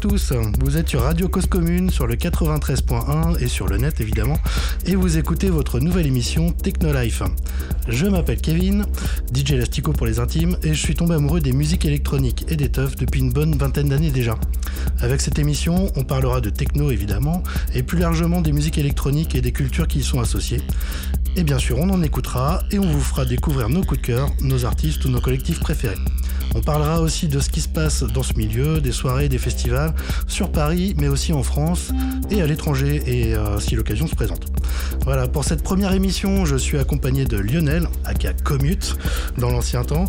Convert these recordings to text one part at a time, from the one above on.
Tous, vous êtes sur Radio Cause Commune sur le 93.1 et sur le net évidemment, et vous écoutez votre nouvelle émission Techno Life. Je m'appelle Kevin, DJ Elastico pour les intimes, et je suis tombé amoureux des musiques électroniques et des teufs depuis une bonne vingtaine d'années déjà. Avec cette émission, on parlera de techno évidemment, et plus largement des musiques électroniques et des cultures qui y sont associées. Et bien sûr, on en écoutera et on vous fera découvrir nos coups de cœur, nos artistes ou nos collectifs préférés. On parlera aussi de ce qui se passe dans ce milieu, des soirées, des festivals, sur Paris, mais aussi en France et à l'étranger, et euh, si l'occasion se présente. Voilà, pour cette première émission, je suis accompagné de Lionel, aka Commute, dans l'ancien temps,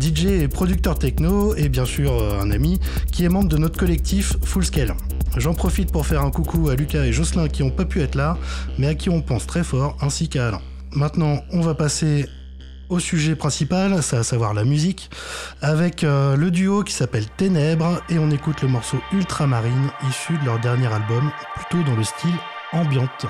DJ et producteur techno, et bien sûr euh, un ami, qui est membre de notre collectif Full Scale. J'en profite pour faire un coucou à Lucas et Jocelyn qui n'ont pas pu être là, mais à qui on pense très fort, ainsi qu'à Alain. Maintenant, on va passer au sujet principal, c'est à savoir la musique, avec euh, le duo qui s'appelle Ténèbres et on écoute le morceau Ultramarine issu de leur dernier album, plutôt dans le style ambiante.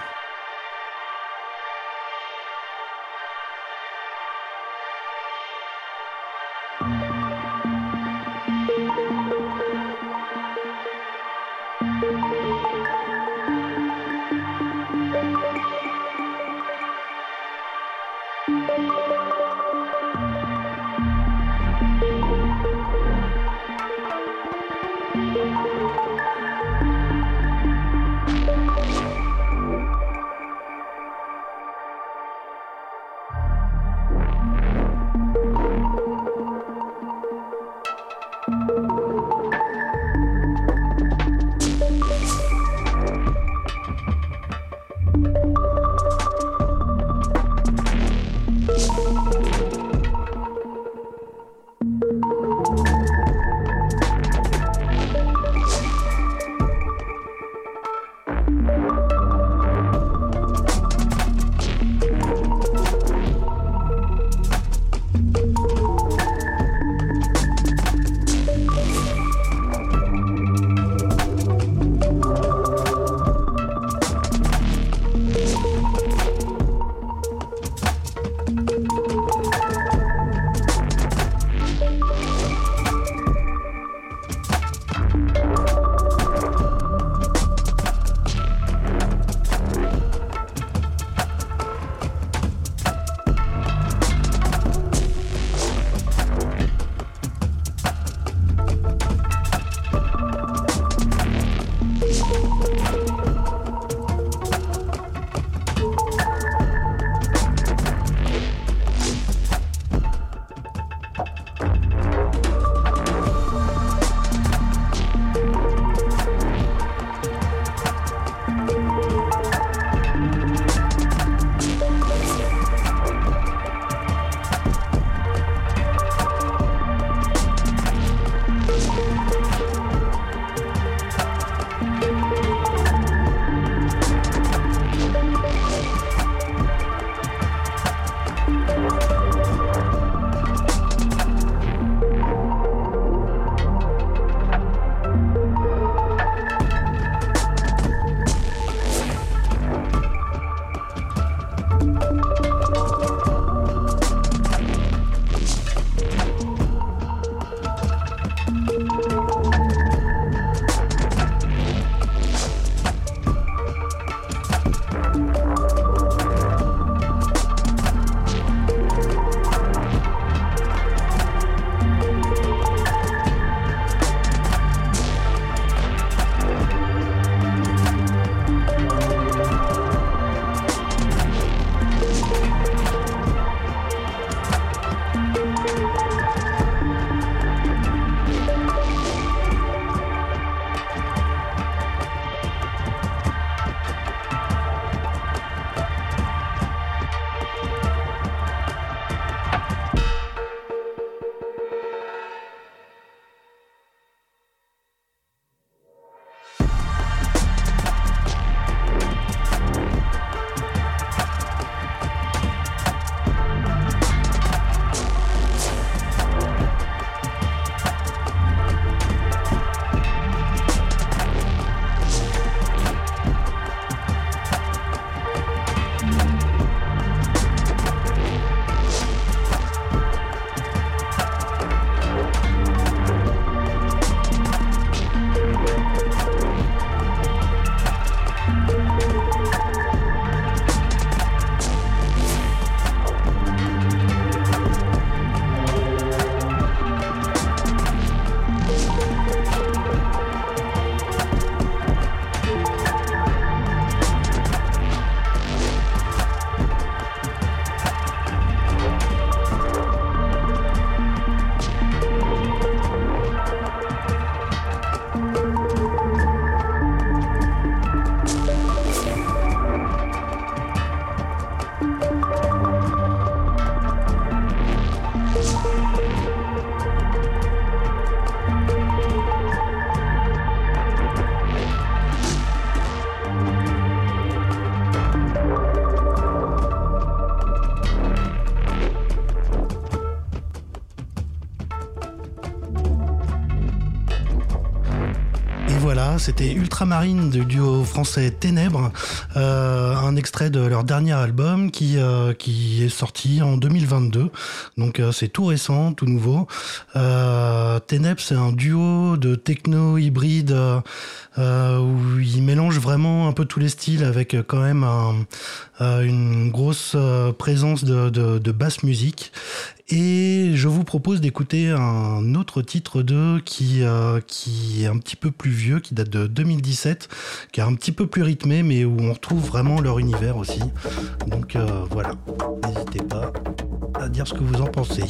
C'était Ultramarine du duo français Ténèbres, euh, un extrait de leur dernier album qui, euh, est sorti en 2022. Donc euh, c'est tout récent, tout nouveau. Ténèbres, c'est un duo de techno hybride où ils mélangent vraiment un peu tous les styles avec quand même une grosse présence de basse musique. Et je vous propose d'écouter un autre titre d'eux qui, euh, qui est un petit peu plus vieux, qui date de 2017, qui est un petit peu plus rythmé, mais où on retrouve vraiment leur univers aussi. Donc euh, voilà, n'hésitez pas à dire ce que vous en pensez.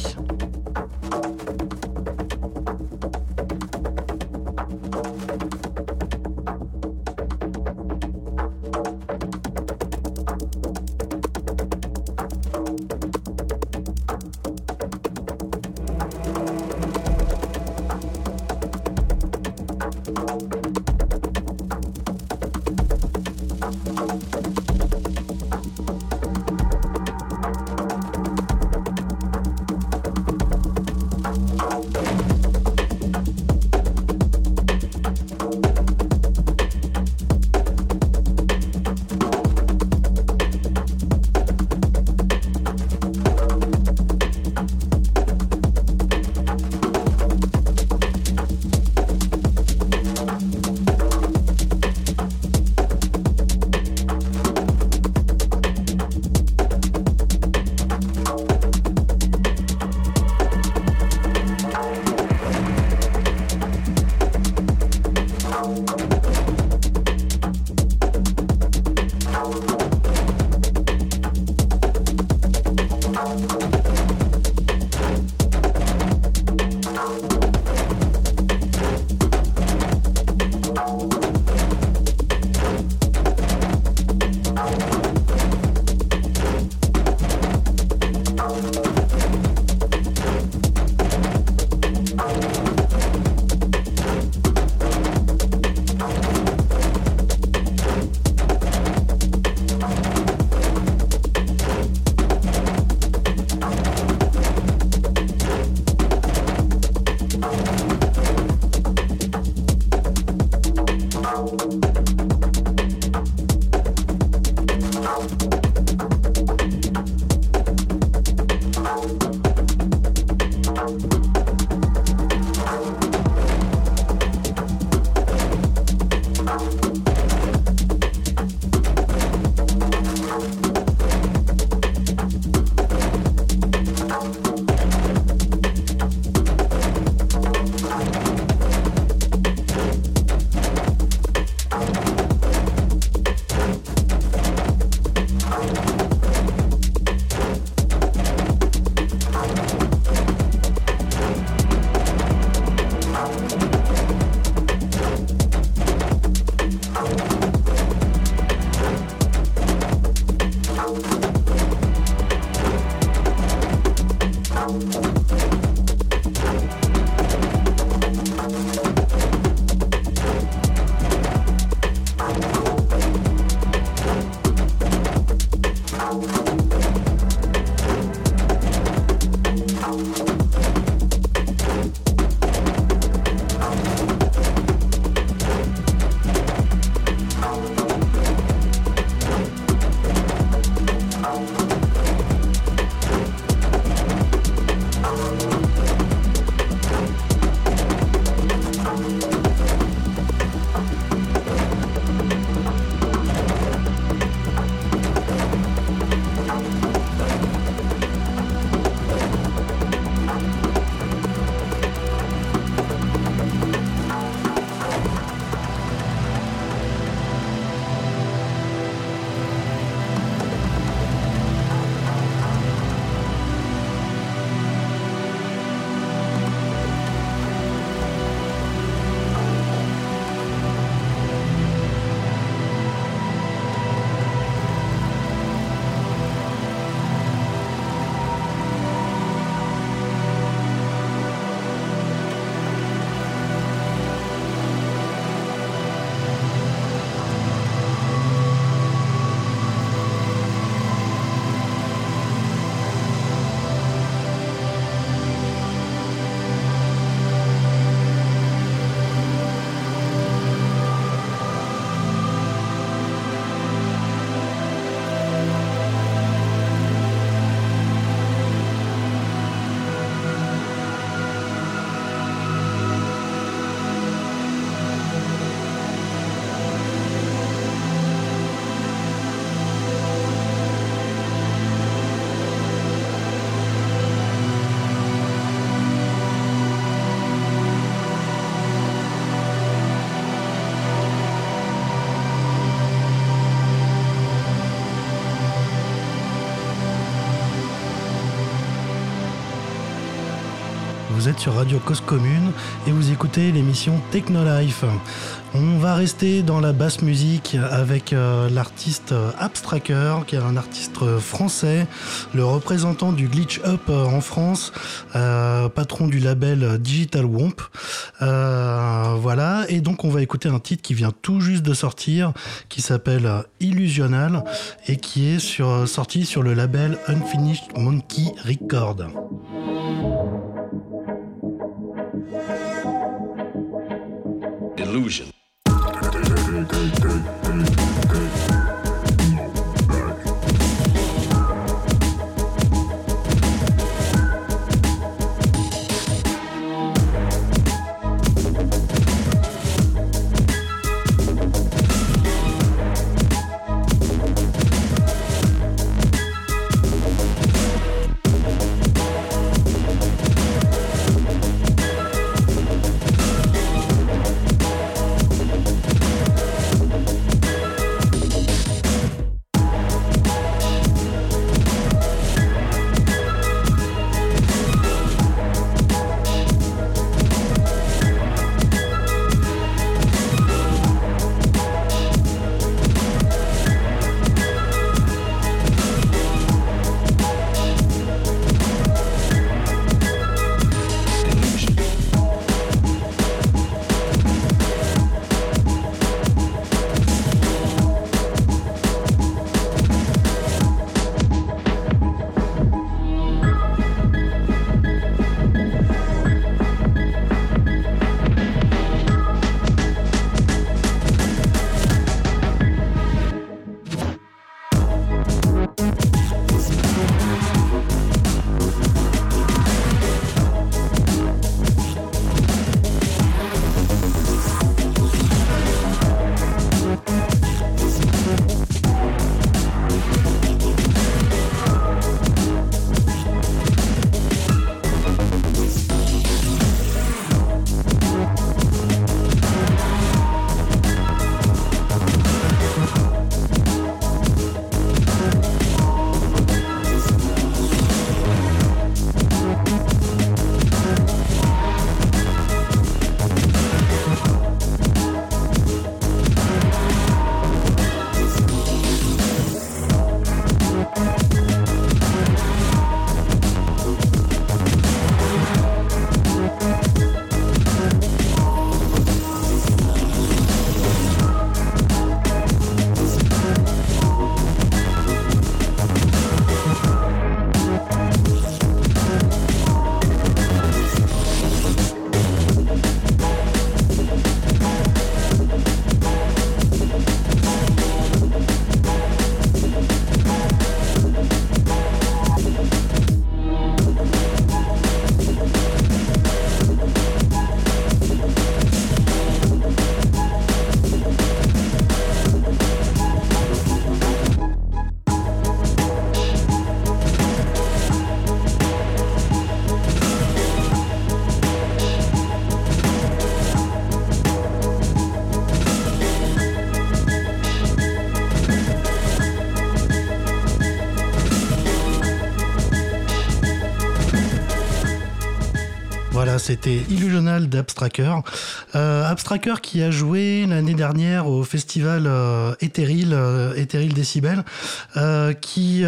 Radio Cause Commune et vous écoutez l'émission Technolife. On va rester dans la basse musique avec euh, l'artiste euh, Abstracker, qui est un artiste euh, français, le représentant du Glitch Up en France, patron du label Digital Womp. voilà, et donc on va écouter un titre qui vient tout juste de sortir, qui s'appelle Illusional et qui est sorti sur le label Unfinished Monkey Record. Illusion. C'était Illusional d'Abstracker. Euh, Abstracker qui a joué l'année dernière au festival Ethereal, euh, Decibel, euh, qui, qui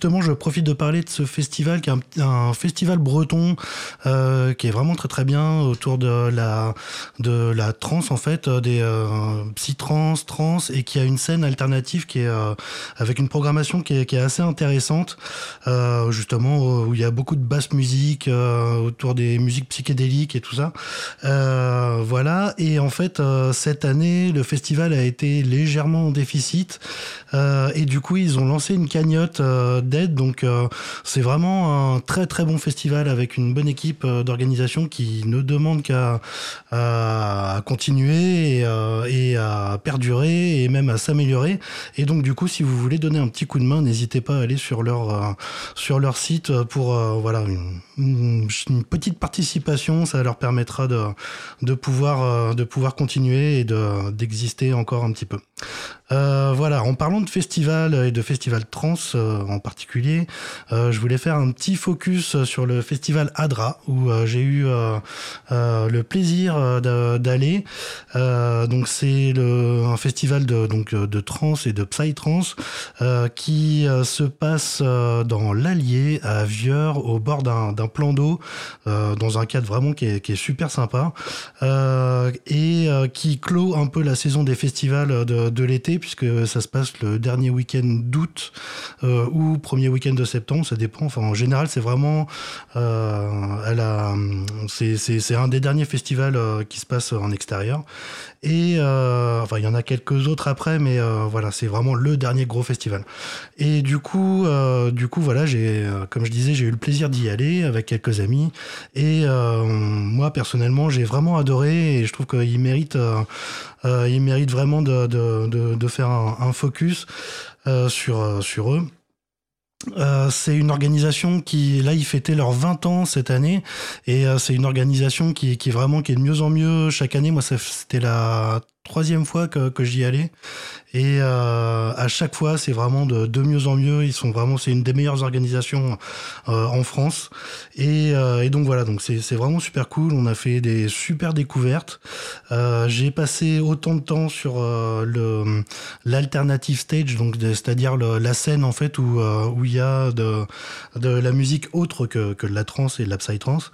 justement, je profite de parler de ce festival, qui est un, festival breton, qui est vraiment très très bien autour de la, de la trance en fait, des psy-trans, trans, et qui a une scène alternative qui est avec une programmation qui est, assez intéressante, justement où il y a beaucoup de basse musique autour des musiques psychédéliques et tout ça. Euh, voilà. Et en fait, euh, cette année, le festival a été légèrement en déficit. Euh, et du coup, ils ont lancé une cagnotte Donc, c'est vraiment un très très bon festival avec une bonne équipe d'organisation qui ne demande qu'à continuer et, à perdurer et même à s'améliorer. Et donc, du coup, si vous voulez donner un petit coup de main, n'hésitez pas à aller sur leur sur leur site pour voilà une, petite participation, ça leur permettra de, de, pouvoir, euh, de pouvoir continuer et d'exister encore un petit peu. Euh, voilà, en parlant de festival et de festival trans euh, en particulier, euh, je voulais faire un petit focus sur le festival Adra où j'ai eu le plaisir d'aller. donc c'est un festival de donc de trans et de psy-trans qui se passe dans l'Allier à Vieur au bord d'un plan d'eau dans un cadre vraiment qui est, qui est super sympa et qui clôt un peu la saison des festivals de, de l'été puisque ça se passe le dernier week-end d'août euh, ou premier week-end de septembre, ça dépend. En général, c'est vraiment, euh, c'est un des derniers festivals euh, qui se passe en extérieur. Et enfin, il y en a quelques autres après, mais voilà, c'est vraiment le dernier gros festival. Et du coup, du coup, voilà, j'ai, comme je disais, j'ai eu le plaisir d'y aller avec quelques amis. Et moi, personnellement, j'ai vraiment adoré et je trouve qu'il mérite euh, ils méritent vraiment de, de, de, faire un, un focus euh, sur, euh, sur eux. Euh, c'est une organisation qui, là, ils fêtaient leurs 20 ans cette année, et euh, c'est une organisation qui, qui vraiment qui est de mieux en mieux chaque année. Moi, c'était la troisième fois que, que j'y allais. Et euh, à chaque fois, c'est vraiment de, mieux en mieux. Ils sont vraiment, c'est une des meilleures organisations euh, en France. Et, euh, et, donc voilà, donc c'est vraiment super cool. On a fait des super découvertes. Euh, j'ai passé autant de temps sur euh, l'alternative stage, donc c'est-à-dire la scène en fait où il y a de la musique autre que de la trance et de la psytrance.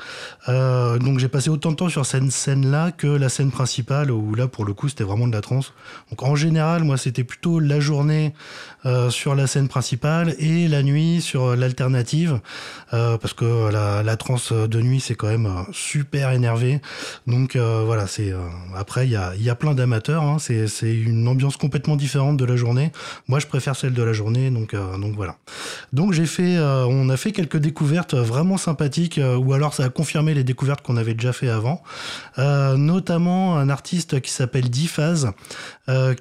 donc j'ai passé autant de temps sur cette scène là que la scène principale où là pour le coup c'était vraiment de la trance. Donc en général, moi c'était plutôt la journée euh, sur la scène principale et la nuit sur l'alternative, euh, parce que la, trance de nuit c'est quand même euh, super énervé. Donc voilà, c'est après il y a, y a plein d'amateurs, hein, c'est une ambiance complètement différente de la journée. Moi je préfère celle de la journée, donc donc voilà. Donc j'ai fait, on a fait quelques découvertes vraiment sympathiques, ou alors ça a confirmé les découvertes qu'on avait déjà fait avant, notamment un artiste qui s'appelle Diphase,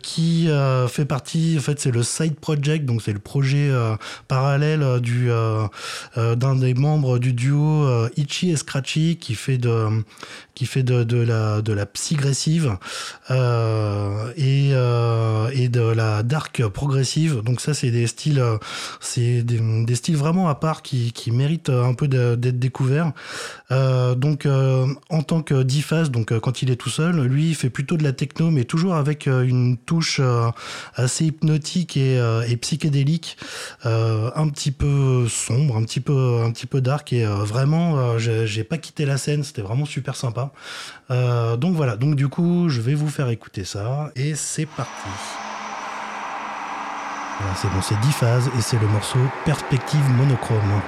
qui fait partie, en fait c'est le side project, donc c'est le projet euh, parallèle euh, du euh, d'un des membres du duo Ichi et Scratchy qui fait de qui fait de, la de la psygressive et de la dark progressive. Donc ça c'est des styles c'est des, styles vraiment à part qui méritent un peu d'être découverts. donc en tant que diphase, donc quand il est tout seul, lui il fait plutôt de la techno mais toujours avec une touche assez hypnotique et, euh, et psychédélique, euh, un petit peu sombre, un petit peu, un petit peu dark et euh, vraiment, j'ai pas quitté la scène, c'était vraiment super sympa. Donc voilà, donc du coup, je vais vous faire écouter ça et c'est parti. C'est bon, c'est 10 phases et c'est le morceau Perspective monochrome.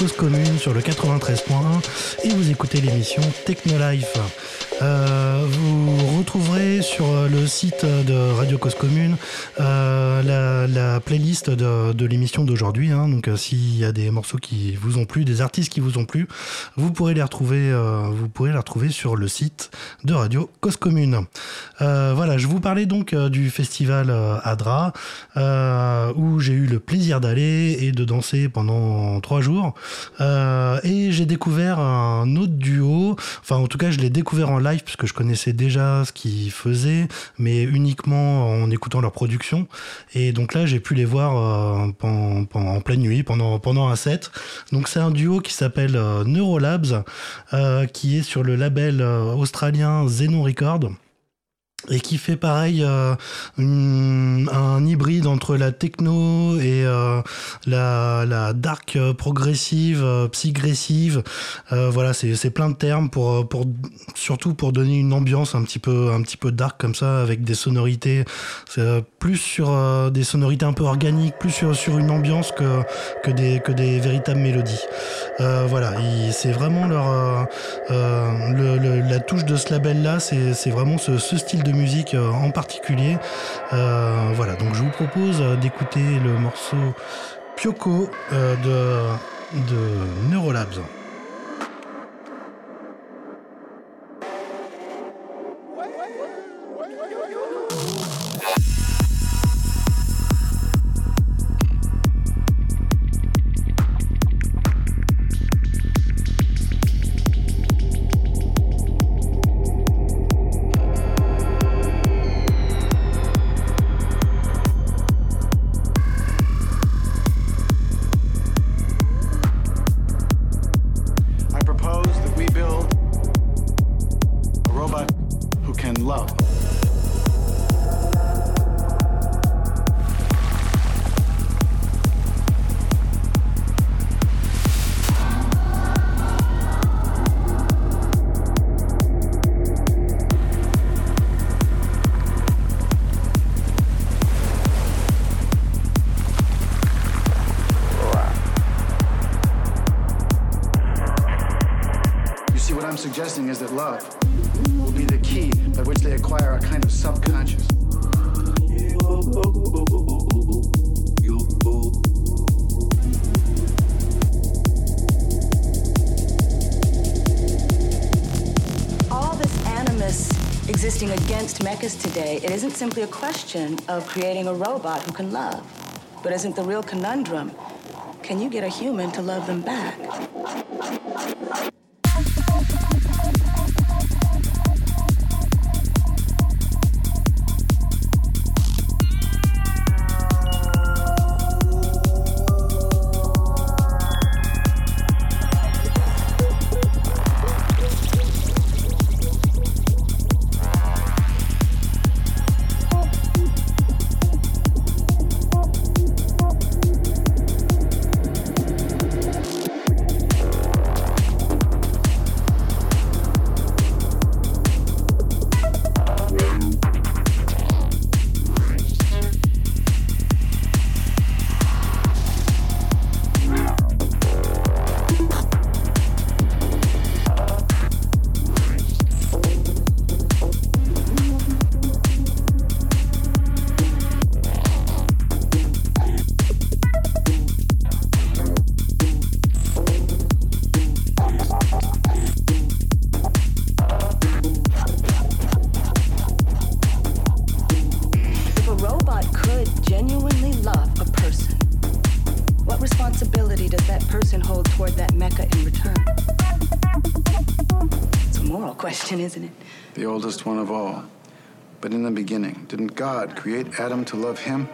Cause Commune sur le 93.1 et vous écoutez l'émission Technolife. Euh, vous retrouverez sur euh, le site de Radio Cause Commune euh, la, playlist de, l'émission d'aujourd'hui. Hein. donc s'il y a des morceaux qui vous ont plu, des artistes qui vous ont plu, vous pourrez les retrouver, vous pourrez les retrouver sur le site de Radio Cause Commune. Voilà, je vous parlais donc du festival Adra où j'ai eu le plaisir d'aller et de danser pendant trois jours. et j'ai découvert un autre duo, enfin en tout cas je l'ai découvert en live puisque je connaissais déjà ce qu'ils faisaient, mais uniquement en écoutant leur production. Et donc là, j'ai pu les voir euh, en, pleine nuit, pendant, pendant un set. Donc c'est un duo qui s'appelle euh, Neurolabs, euh, qui est sur le label australien Xenon Record et qui fait pareil euh, un hybride entre la techno et euh, la, la, dark progressive, euh, psygressive. voilà, c'est plein de termes pour, pour surtout pour donner une ambiance un petit peu un petit peu dark comme ça avec des sonorités plus sur des sonorités un peu organiques, plus sur, sur une ambiance que que des que des véritables mélodies. voilà, c'est vraiment leur le, la touche de ce label là, c'est vraiment ce style de musique euh, en particulier. Euh, voilà, donc je vous propose d'écouter le morceau euh, de, de Neurolabs. Simply a question of creating a robot who can love. But isn't the real conundrum can you get a human to love them back? Create Adam to love him?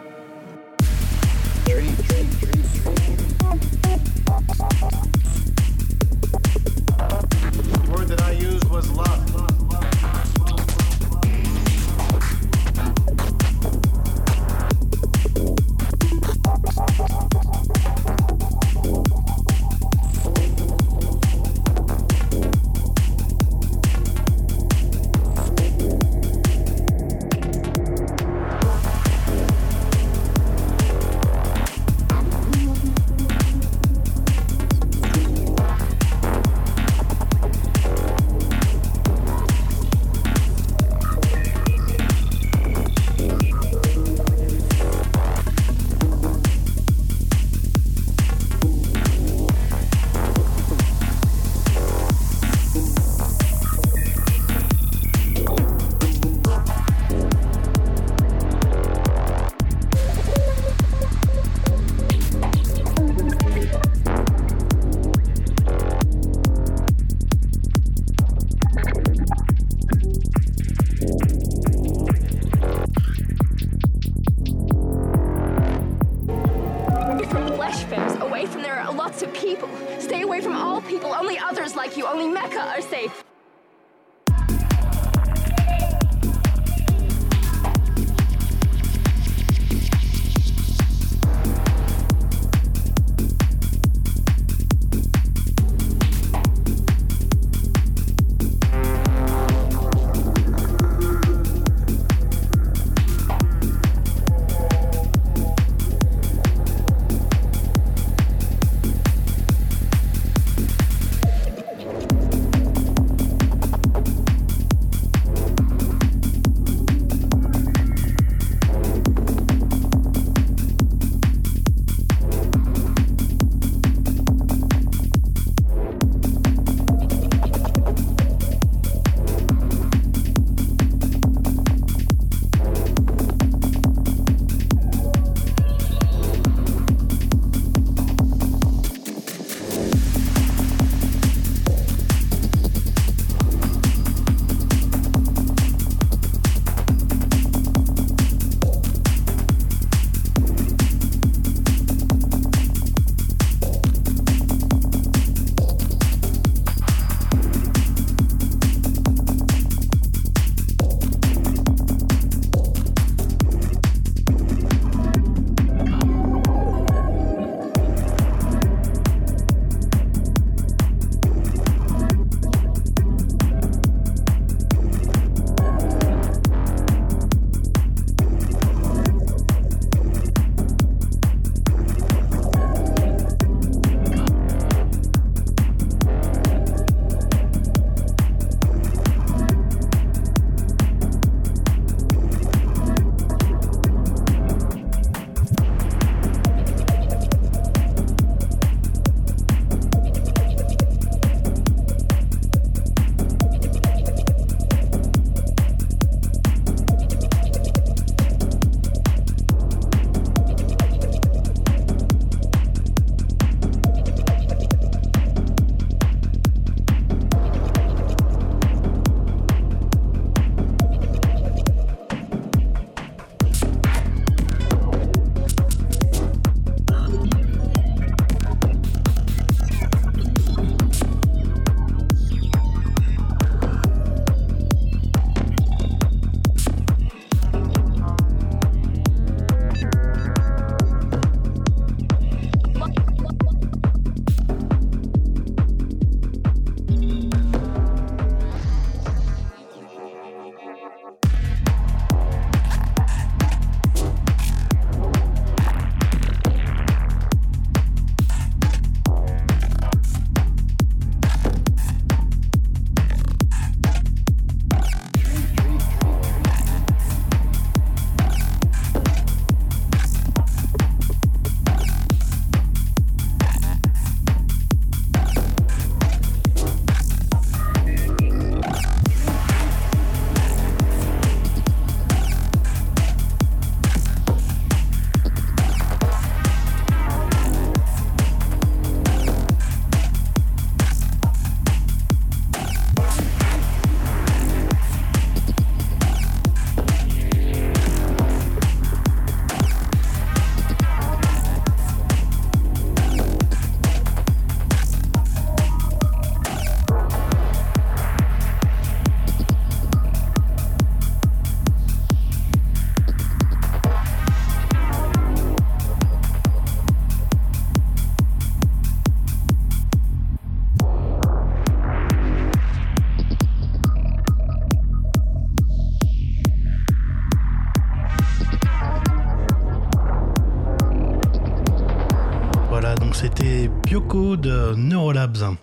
Neurolabs.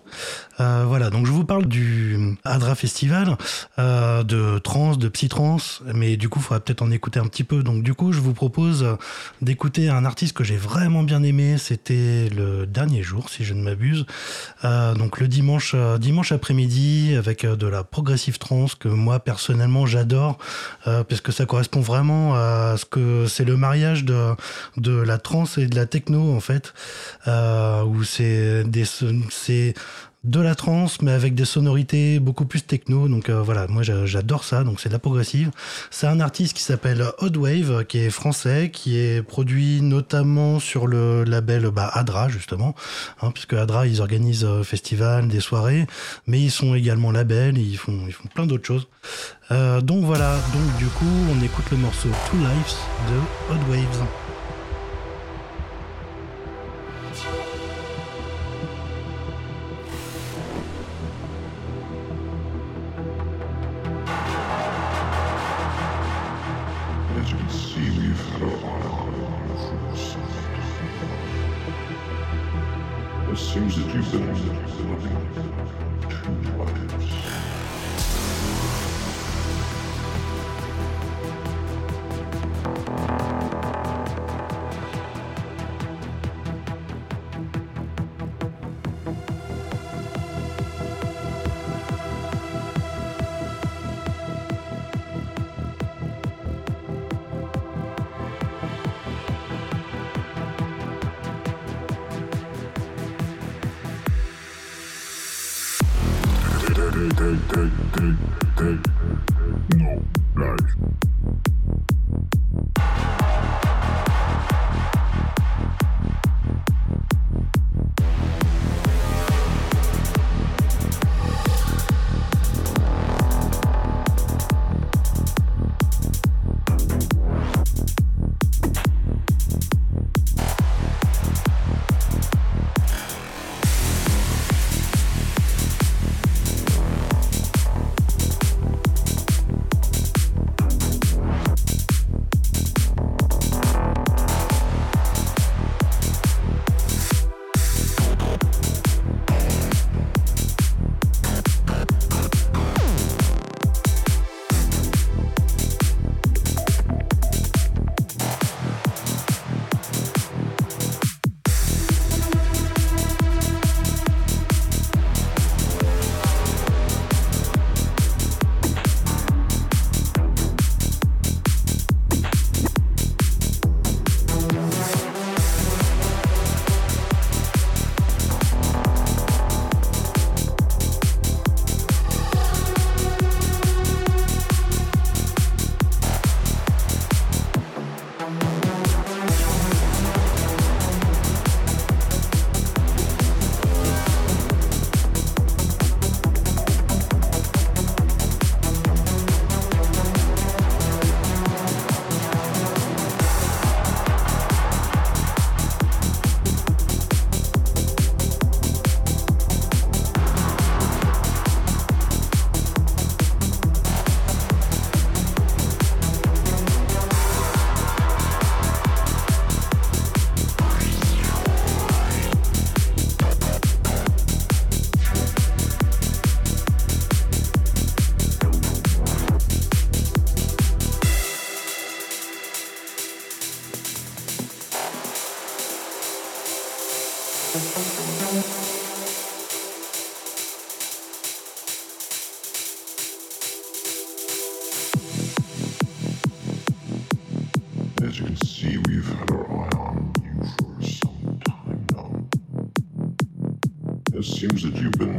Euh, voilà, donc je vous parle du Hadra Festival, euh, de trance, de psytrance, mais du coup, il faudra peut-être en écouter un petit peu. Donc du coup, je vous propose d'écouter un artiste que j'ai vraiment bien aimé. C'était le dernier jour, si je ne m'abuse. Euh, donc le dimanche, dimanche après-midi, avec de la progressive trance que moi personnellement j'adore, parce que ça correspond vraiment à ce que c'est le mariage de de la trance et de la techno en fait, où c'est des c'est de la trance, mais avec des sonorités beaucoup plus techno. Donc euh, voilà, moi j'adore ça. Donc c'est de la progressive. C'est un artiste qui s'appelle Odd Wave, qui est français, qui est produit notamment sur le label bah, Adra justement, hein, puisque Adra ils organisent euh, festivals, des soirées, mais ils sont également label, ils font ils font plein d'autres choses. Euh, donc voilà, donc du coup on écoute le morceau Two Lives de Odd seems that you've been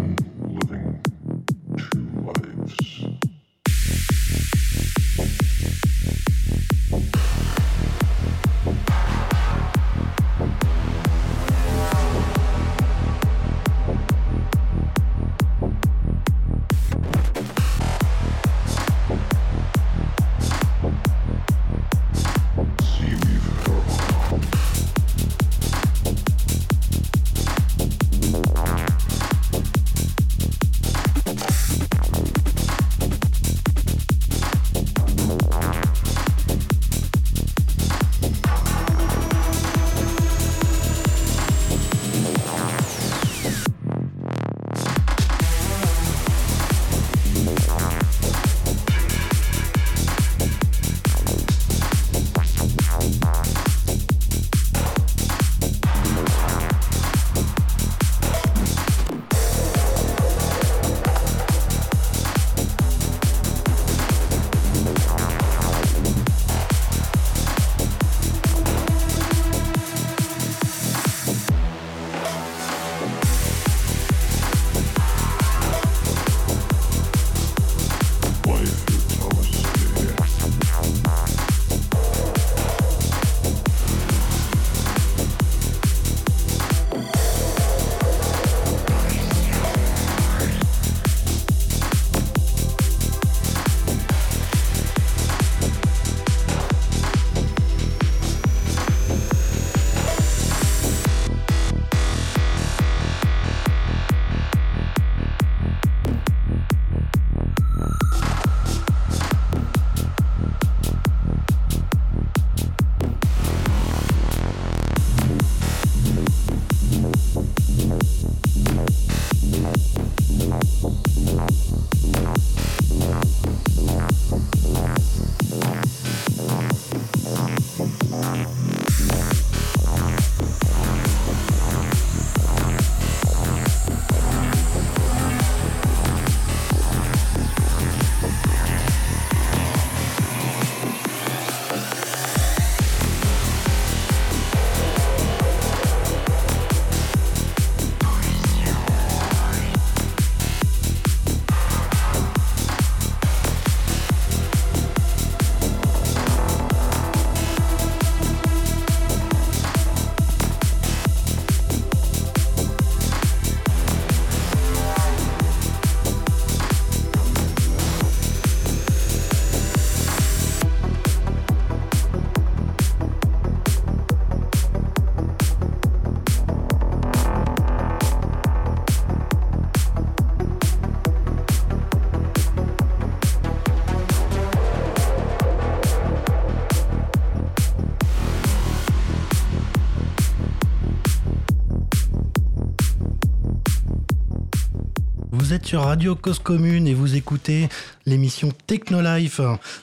sur Radio Cause Commune et vous écoutez l'émission Techno Life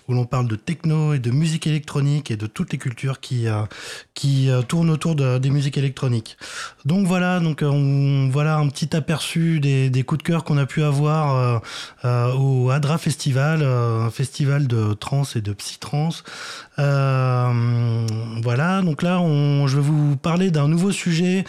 où l'on parle de techno et de musique électronique et de toutes les cultures qui, euh, qui euh, tournent autour de, des musiques électroniques. Donc voilà, donc euh, voilà un petit aperçu des, des coups de cœur qu'on a pu avoir au Hadra Festival, un festival de trance et de psytrance. Voilà, donc là on, je vais vous parler d'un nouveau sujet.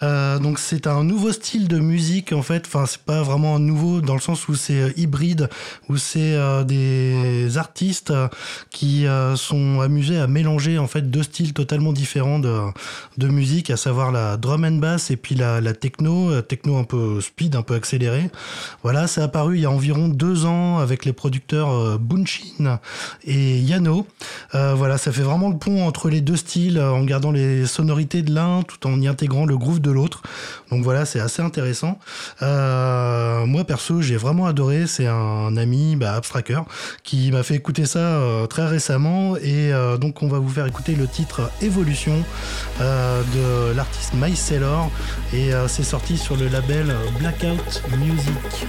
donc c'est un nouveau style de musique en fait. Enfin c'est pas vraiment nouveau dans le sens où c'est hybride, où c'est euh, des artistes euh, qui euh, sont amusés à mélanger en fait deux styles totalement différents de, musique, à savoir la drum and bass et puis la, la techno, techno un peu speed, un peu accéléré. Voilà, c'est apparu il y a environ deux ans avec les producteurs Bunchin et Yano. Voilà, ça fait vraiment le pont entre les deux styles en gardant les sonorités de l'un tout en y intégrant le groove de l'autre. Donc voilà, c'est assez intéressant. moi perso, j'ai vraiment adoré. C'est un ami, bah, Abstracker, qui m'a fait écouter ça euh, très récemment. Et euh, donc, on va vous faire écouter le titre Évolution euh, de l'artiste My Sailor. Et c'est sorti sur le label Blackout Music.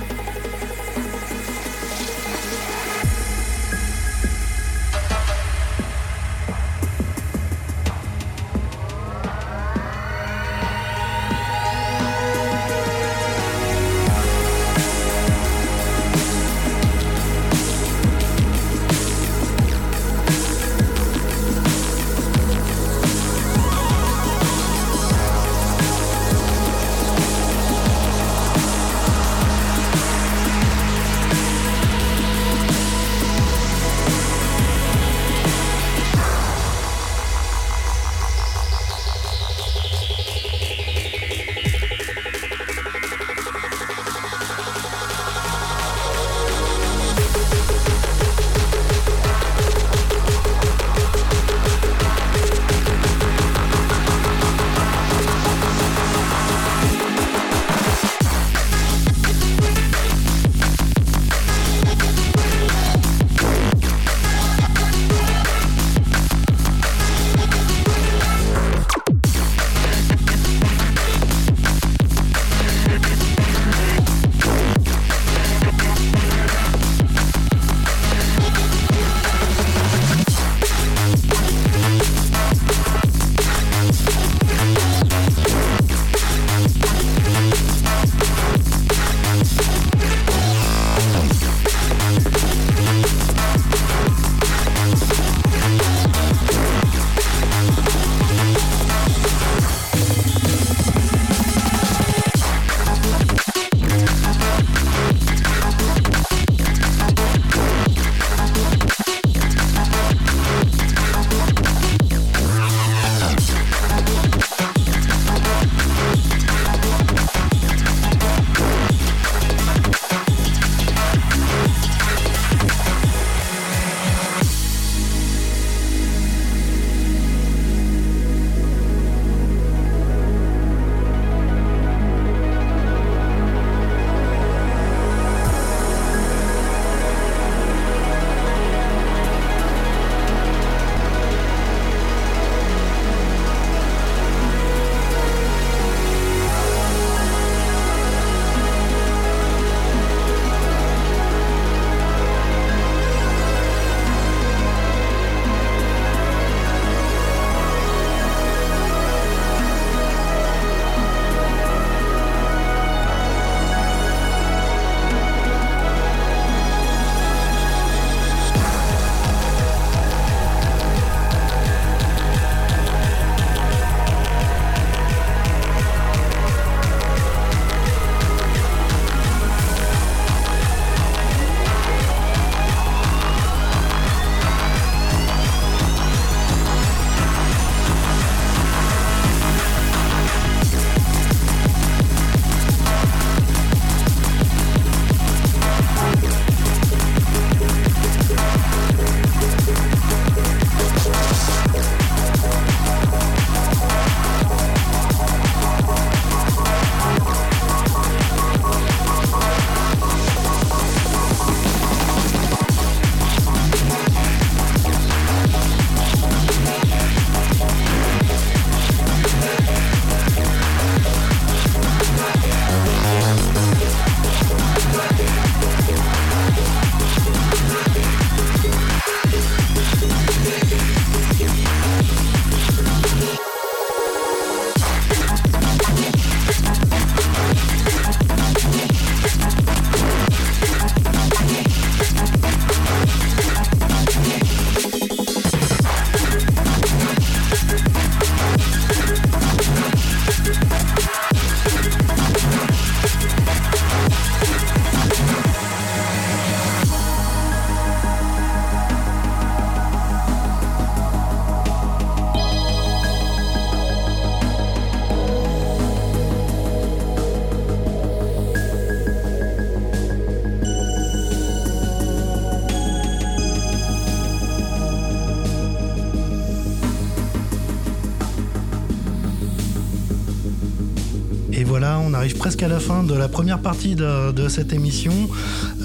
Presque à la fin de la première partie de, cette émission.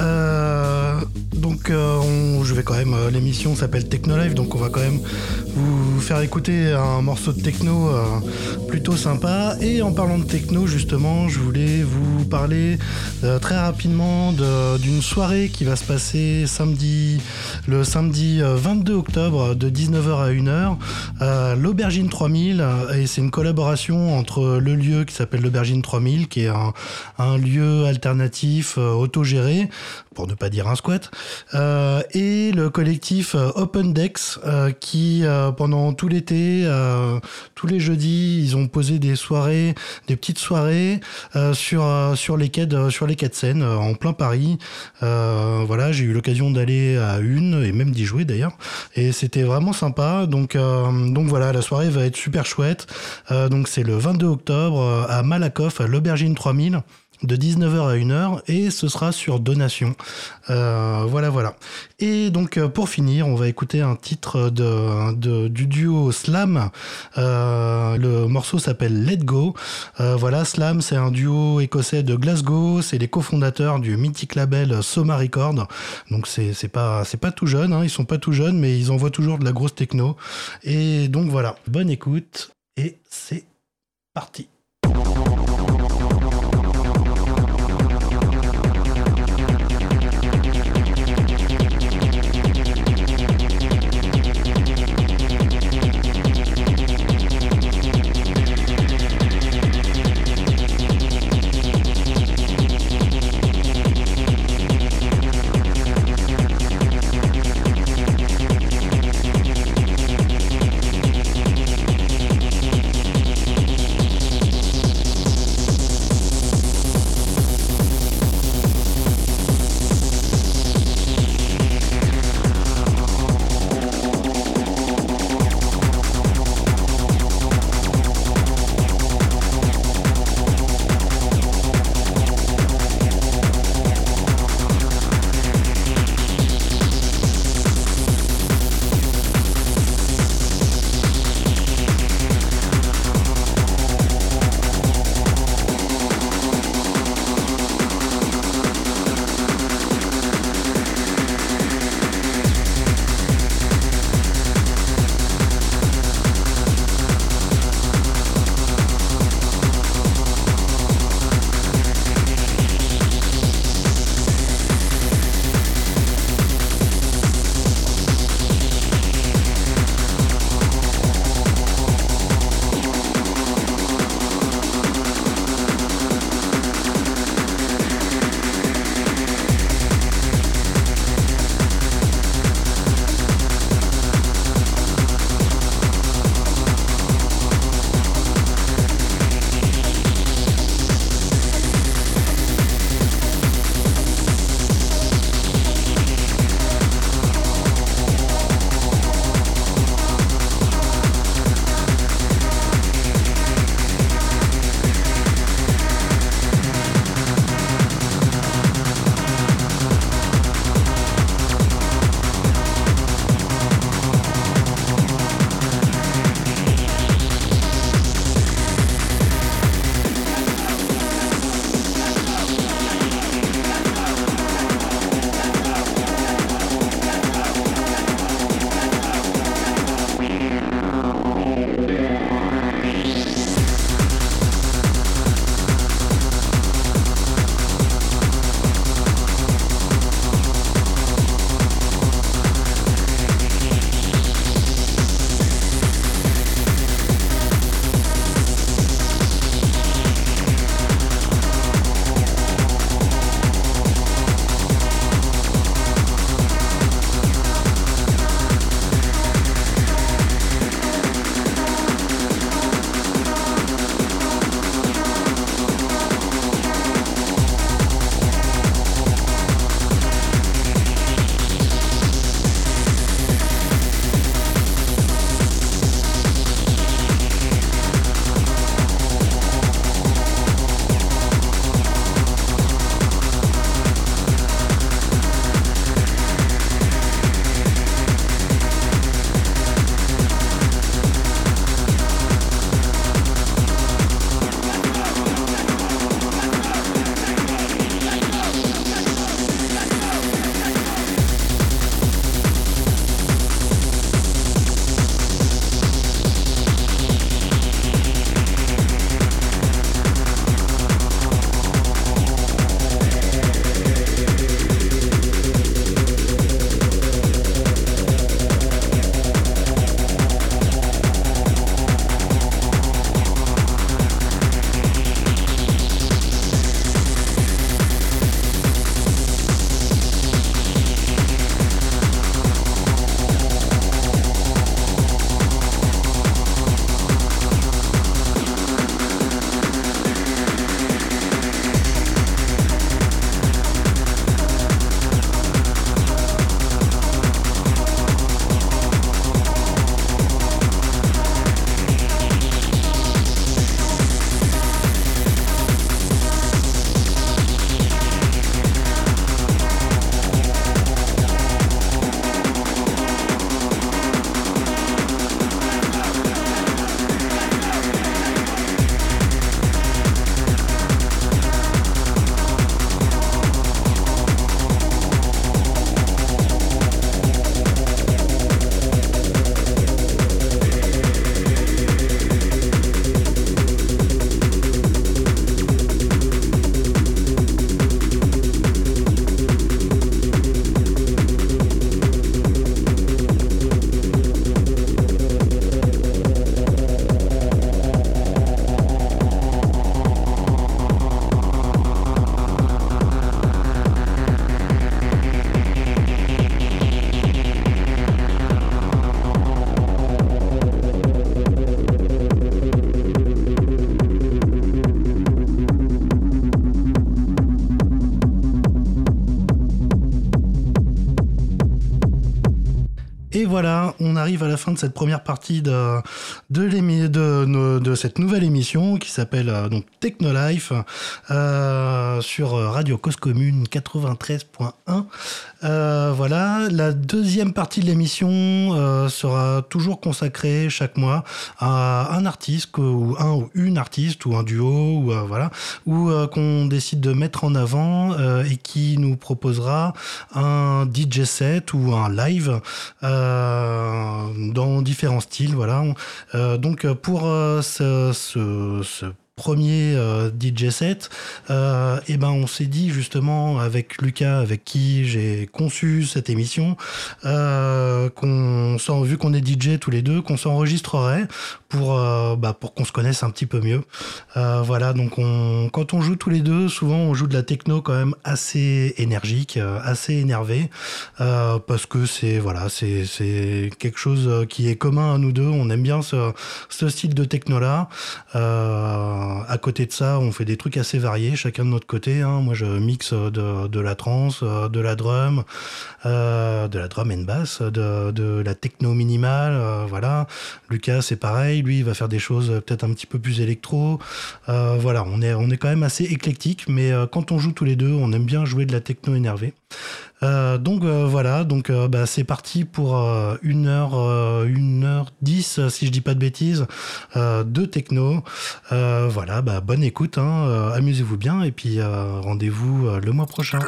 Euh, donc euh, je vais quand même, euh, l'émission s'appelle Techno Live, donc on va quand même vous faire écouter un morceau de techno plutôt sympa. Et en parlant de techno, justement, je voulais vous parler très rapidement d'une soirée qui va se passer samedi, le samedi 22 octobre de 19h à 1h, l'Aubergine 3000. Et c'est une collaboration entre le lieu qui s'appelle l'Aubergine 3000, qui est un, lieu alternatif autogéré, pour ne pas dire un squat, euh, et le collectif euh, Open Decks euh, qui pendant tout l'été, tous les jeudis, ils ont posé des soirées, des petites soirées sur sur les quais de, sur les quais de Seine en plein Paris. voilà, j'ai eu l'occasion d'aller à une et même d'y jouer d'ailleurs, et c'était vraiment sympa. Donc donc voilà, la soirée va être super chouette. donc c'est le 22 octobre à Malakoff à l'Aubergine 3000 de 19h à 1h et ce sera sur donation. Euh, voilà, voilà. Et donc euh, pour finir, on va écouter un titre de, du duo Slam. Euh, le morceau s'appelle Let Go. voilà, Slam, c'est un duo écossais de Glasgow. C'est les cofondateurs du mythique label Soma Record. Donc c'est pas pas tout jeune. Hein, ils sont pas tout jeunes, mais ils envoient toujours de la grosse techno. Et donc voilà, bonne écoute et c'est parti. Voilà, on arrive à la fin de cette première partie de, de, cette nouvelle émission qui s'appelle euh, donc Technolife euh, sur Radio Cause Commune 93.1. Euh, voilà, la deuxième partie de l'émission euh, sera toujours consacrée chaque mois à un artiste ou un ou une artiste ou un duo ou euh, voilà, ou qu'on décide de mettre en avant et qui nous proposera un DJ set ou un live dans différents styles. Voilà, donc pour ce, ce, ce premier euh, DJ set, euh, et ben on s'est dit justement avec Lucas, avec qui j'ai conçu cette émission, euh, qu'on vu qu'on est DJ tous les deux, qu'on s'enregistrerait pour euh, bah, pour qu'on se connaisse un petit peu mieux. Euh, voilà, donc on, quand on joue tous les deux, souvent on joue de la techno quand même assez énergique, euh, assez énervé, parce que c'est voilà, c'est c'est quelque chose qui est commun à nous deux. On aime bien ce, ce style de techno là. À côté de ça, on fait des trucs assez variés, chacun de notre côté. Hein. Moi, je mixe de, la trance, de la drum, de la drum and bass, de, la techno minimale. voilà. Lucas, c'est pareil lui, il va faire des choses euh, peut-être un petit peu plus électro. Euh, voilà, on est, on est quand même assez éclectique, mais euh, quand on joue tous les deux, on aime bien jouer de la techno énervée. Donc voilà, donc bah, c'est parti pour 1 heure, 1 heure 10 si je dis pas de bêtises, de techno. voilà, bah, bonne écoute, hein, amusez-vous bien et puis rendez-vous le mois prochain.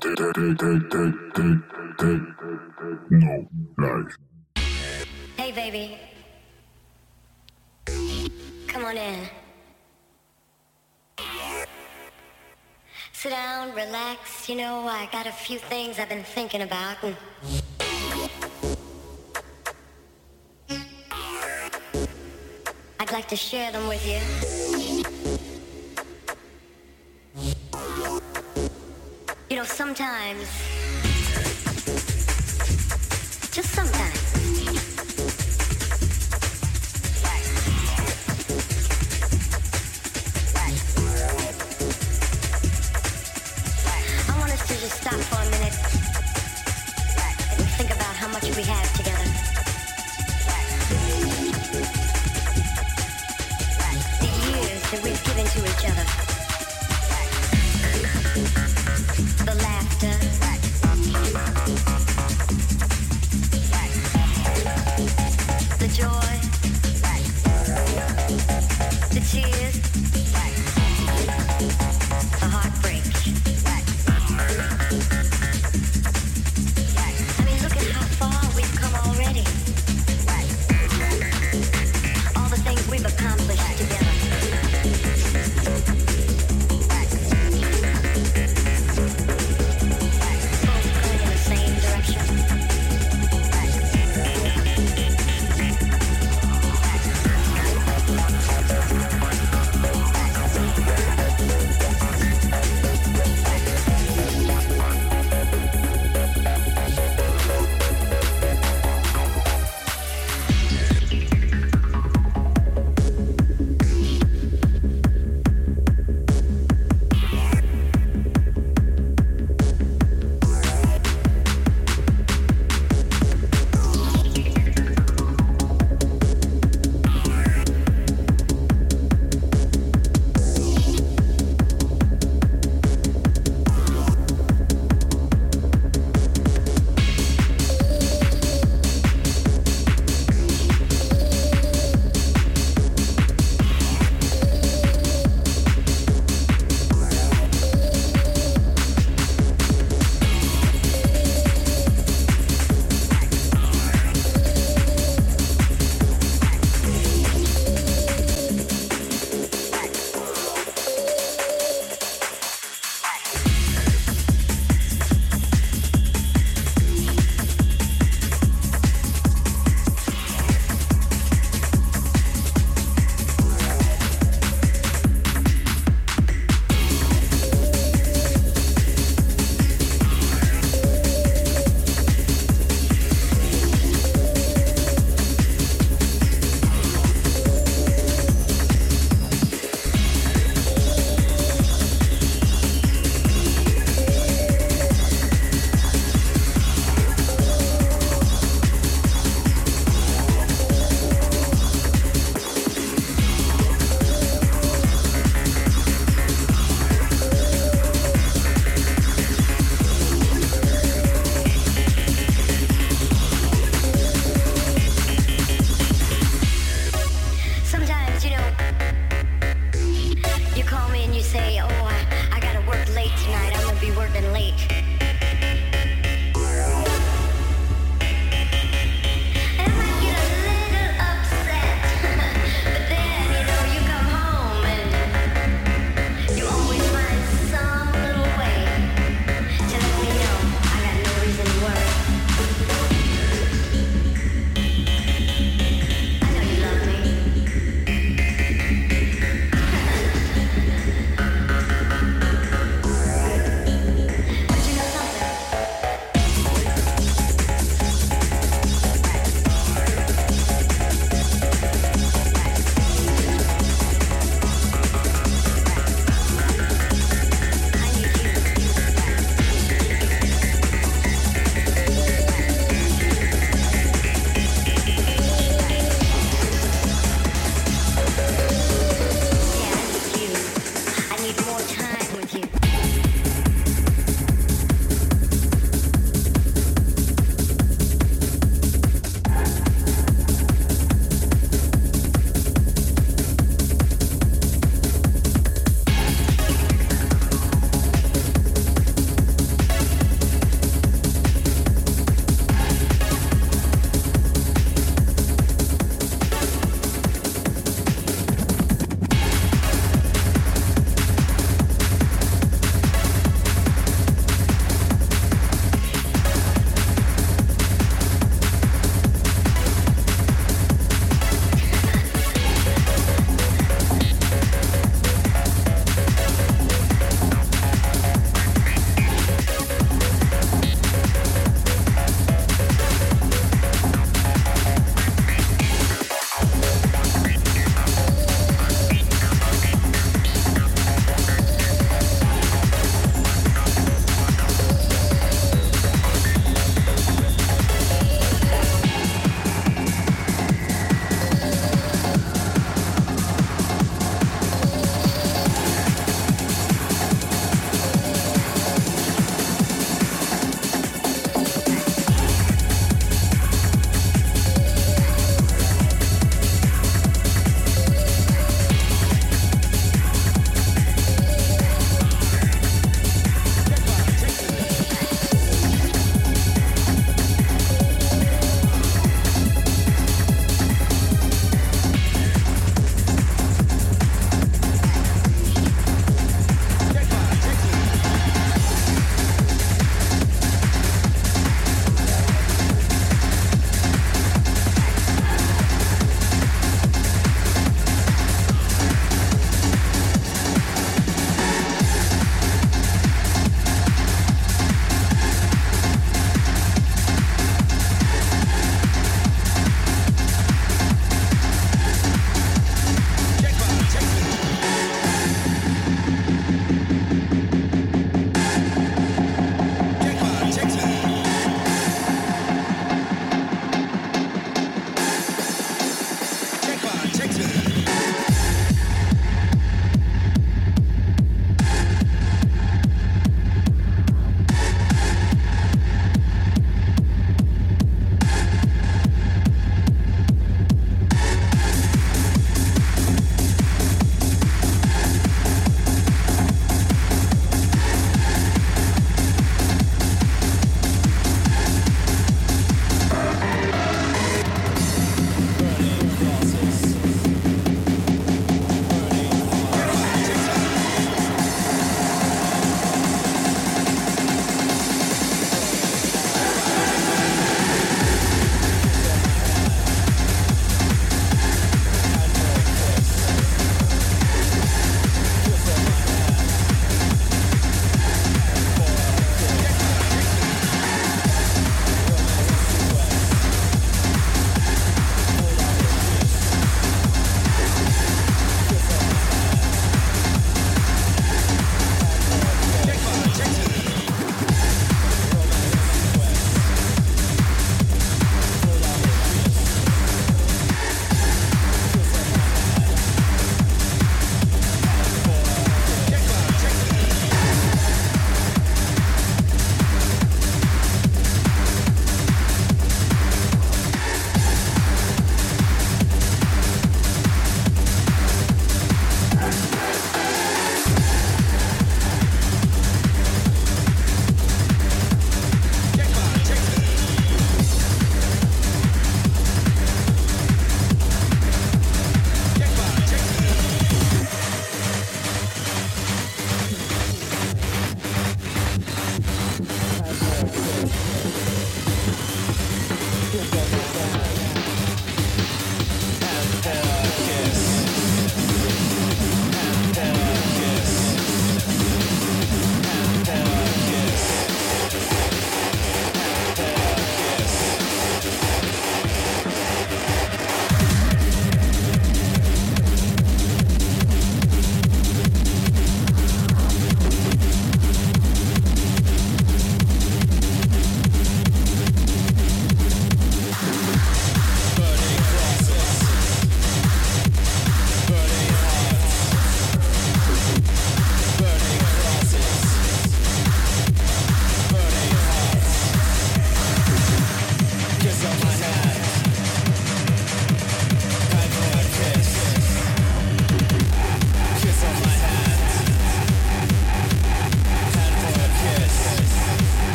Sit down, relax. You know, I got a few things I've been thinking about. And... I'd like to share them with you. You know, sometimes, just sometimes, stop for a minute and think about how much we have together. The years that we've given to each other.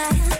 time.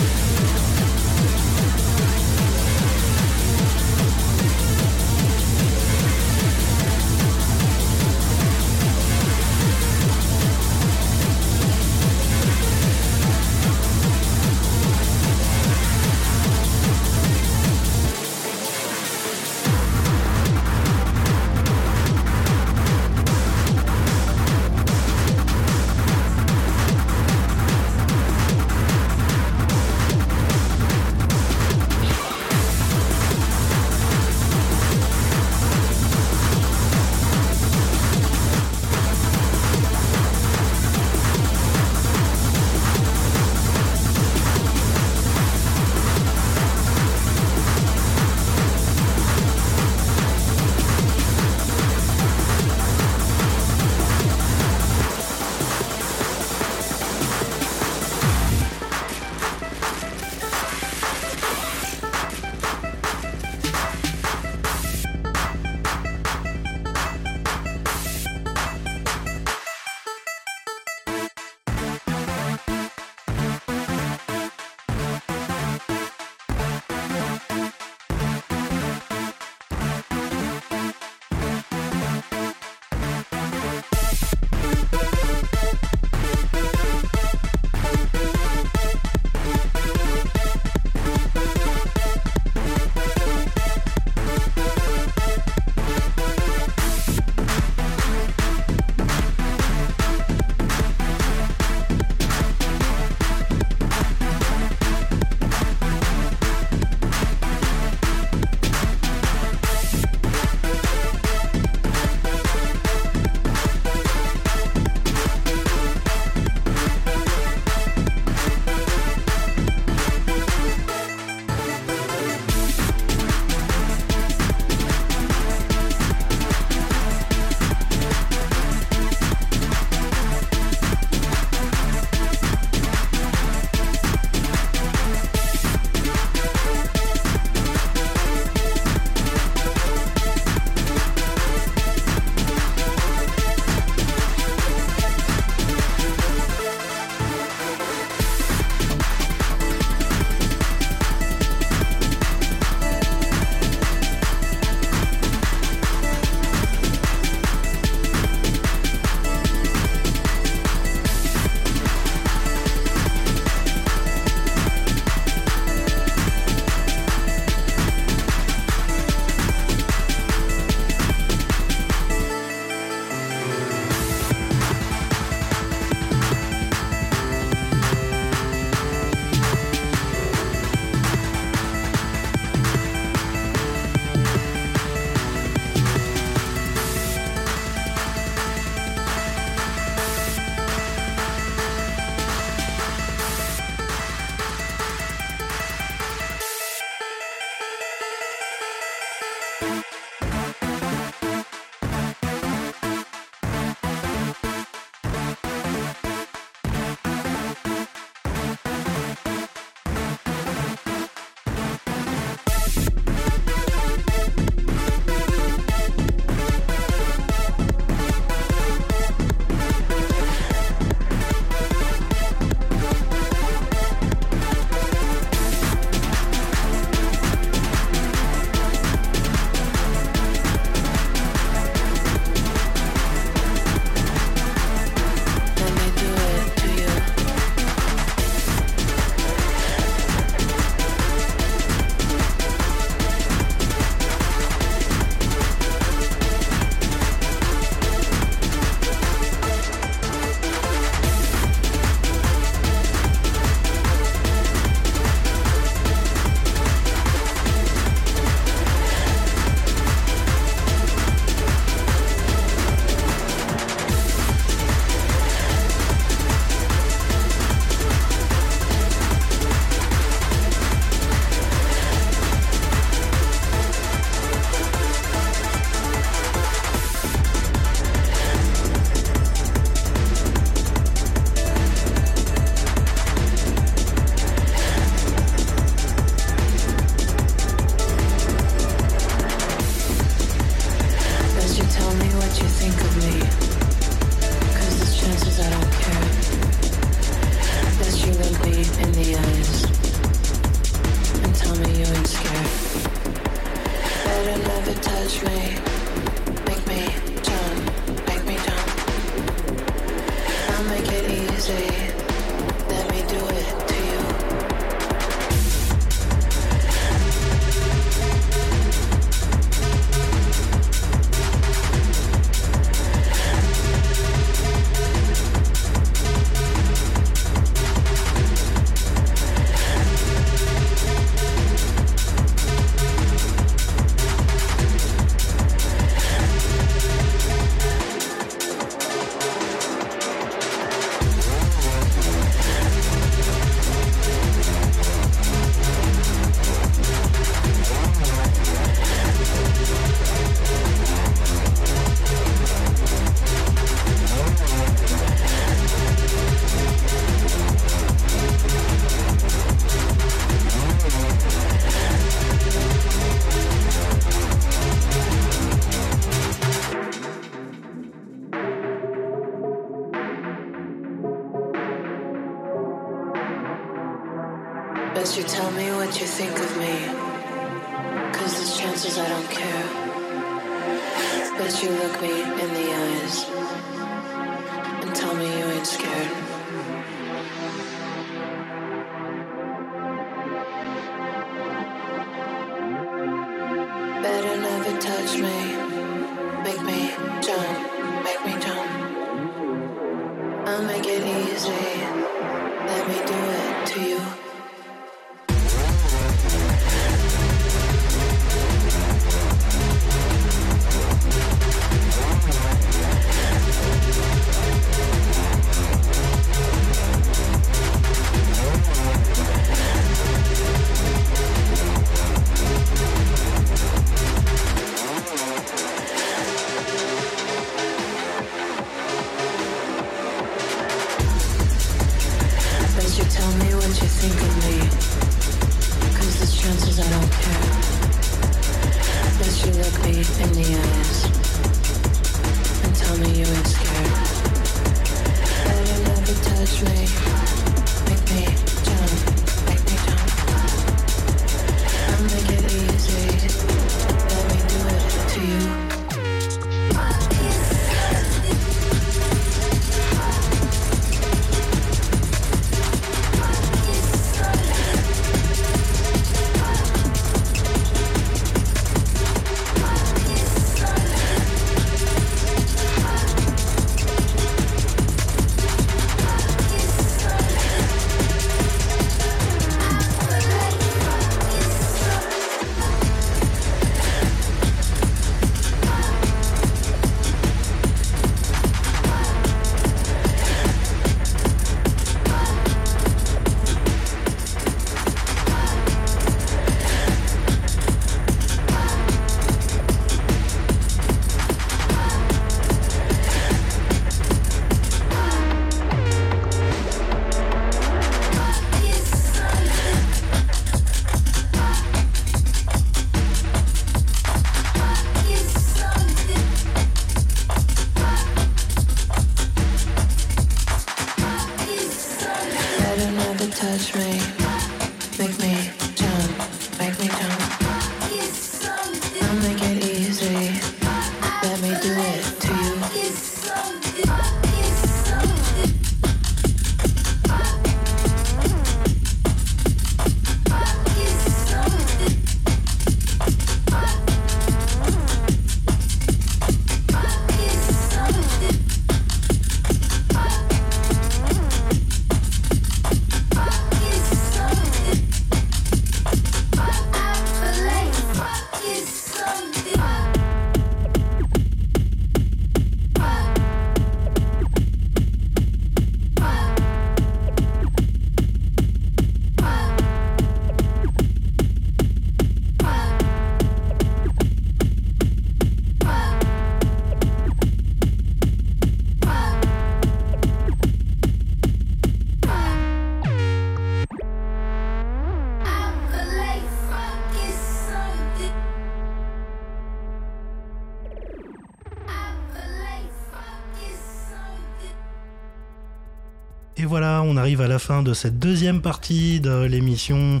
À la fin de cette deuxième partie de l'émission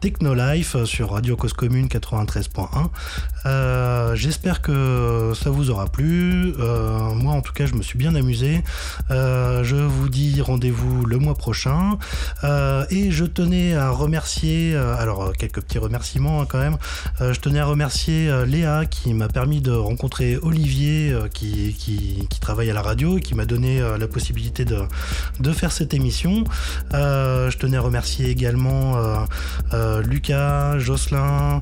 Technolife sur Radio Cause Commune 93.1. Euh, J'espère que ça vous aura plu. Euh, moi, en tout cas, je me suis bien amusé. Euh, je vous dis rendez-vous le mois prochain. Et je tenais à remercier, alors quelques petits remerciements hein, quand même. Je tenais à remercier Léa qui m'a permis de rencontrer Olivier qui, travaille à la radio et qui m'a donné la possibilité de, faire cette émission. Je tenais à remercier également Lucas, Jocelyn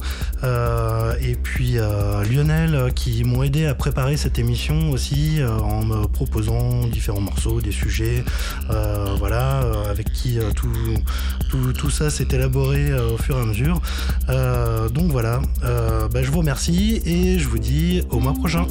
et puis euh, Lionel euh, qui m'ont aidé à préparer cette émission aussi euh, en me proposant différents morceaux, des sujets, euh, voilà, euh, avec qui euh, tout, tout, tout ça s'est élaboré euh, au fur et à mesure. Euh, donc voilà, euh, bah, je vous remercie et je vous dis au mois prochain.